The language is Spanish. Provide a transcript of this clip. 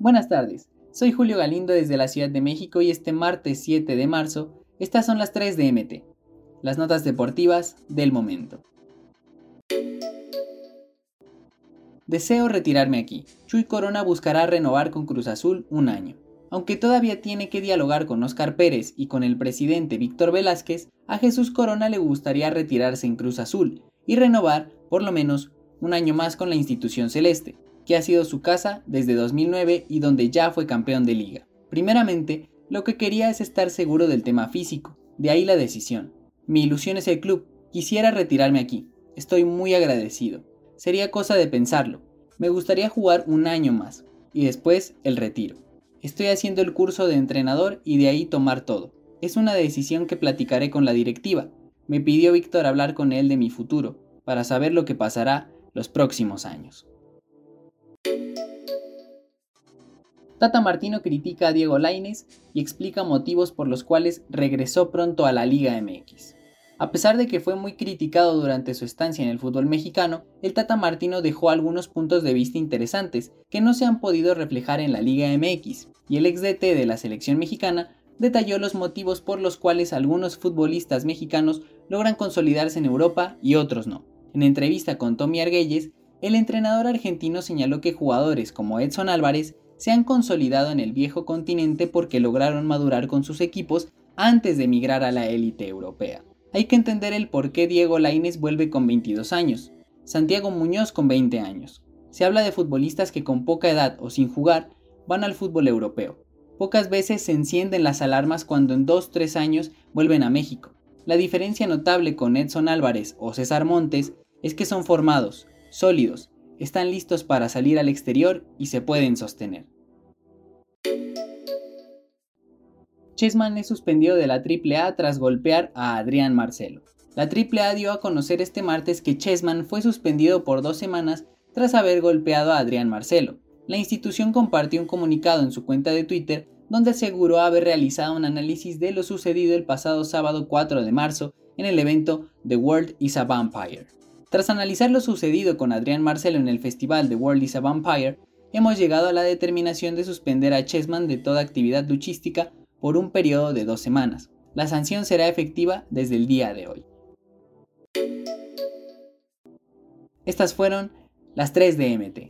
Buenas tardes, soy Julio Galindo desde la Ciudad de México y este martes 7 de marzo, estas son las 3 de MT, las notas deportivas del momento. Deseo retirarme aquí. Chuy Corona buscará renovar con Cruz Azul un año. Aunque todavía tiene que dialogar con Oscar Pérez y con el presidente Víctor Velázquez, a Jesús Corona le gustaría retirarse en Cruz Azul y renovar, por lo menos, un año más con la institución celeste, que ha sido su casa desde 2009 y donde ya fue campeón de liga. Primeramente, lo que quería es estar seguro del tema físico, de ahí la decisión. Mi ilusión es el club, quisiera retirarme aquí, estoy muy agradecido. Sería cosa de pensarlo, me gustaría jugar un año más, y después el retiro. Estoy haciendo el curso de entrenador y de ahí tomar todo. Es una decisión que platicaré con la directiva. Me pidió Víctor hablar con él de mi futuro, para saber lo que pasará los próximos años. Tata Martino critica a Diego Laines y explica motivos por los cuales regresó pronto a la Liga MX. A pesar de que fue muy criticado durante su estancia en el fútbol mexicano, el Tata Martino dejó algunos puntos de vista interesantes que no se han podido reflejar en la Liga MX, y el ex DT de la selección mexicana detalló los motivos por los cuales algunos futbolistas mexicanos logran consolidarse en Europa y otros no. En entrevista con Tommy Argüelles, el entrenador argentino señaló que jugadores como Edson Álvarez se han consolidado en el viejo continente porque lograron madurar con sus equipos antes de emigrar a la élite europea. Hay que entender el por qué Diego Lainez vuelve con 22 años, Santiago Muñoz con 20 años. Se habla de futbolistas que con poca edad o sin jugar van al fútbol europeo. Pocas veces se encienden las alarmas cuando en 2-3 años vuelven a México. La diferencia notable con Edson Álvarez o César Montes es que son formados, sólidos, están listos para salir al exterior y se pueden sostener. Chessman es suspendido de la AAA tras golpear a Adrián Marcelo. La AAA dio a conocer este martes que Chessman fue suspendido por dos semanas tras haber golpeado a Adrián Marcelo. La institución compartió un comunicado en su cuenta de Twitter donde aseguró haber realizado un análisis de lo sucedido el pasado sábado 4 de marzo en el evento The World is a Vampire. Tras analizar lo sucedido con Adrián Marcelo en el festival The World is a Vampire, hemos llegado a la determinación de suspender a Chessman de toda actividad luchística por un periodo de dos semanas. La sanción será efectiva desde el día de hoy. Estas fueron las 3 de MT.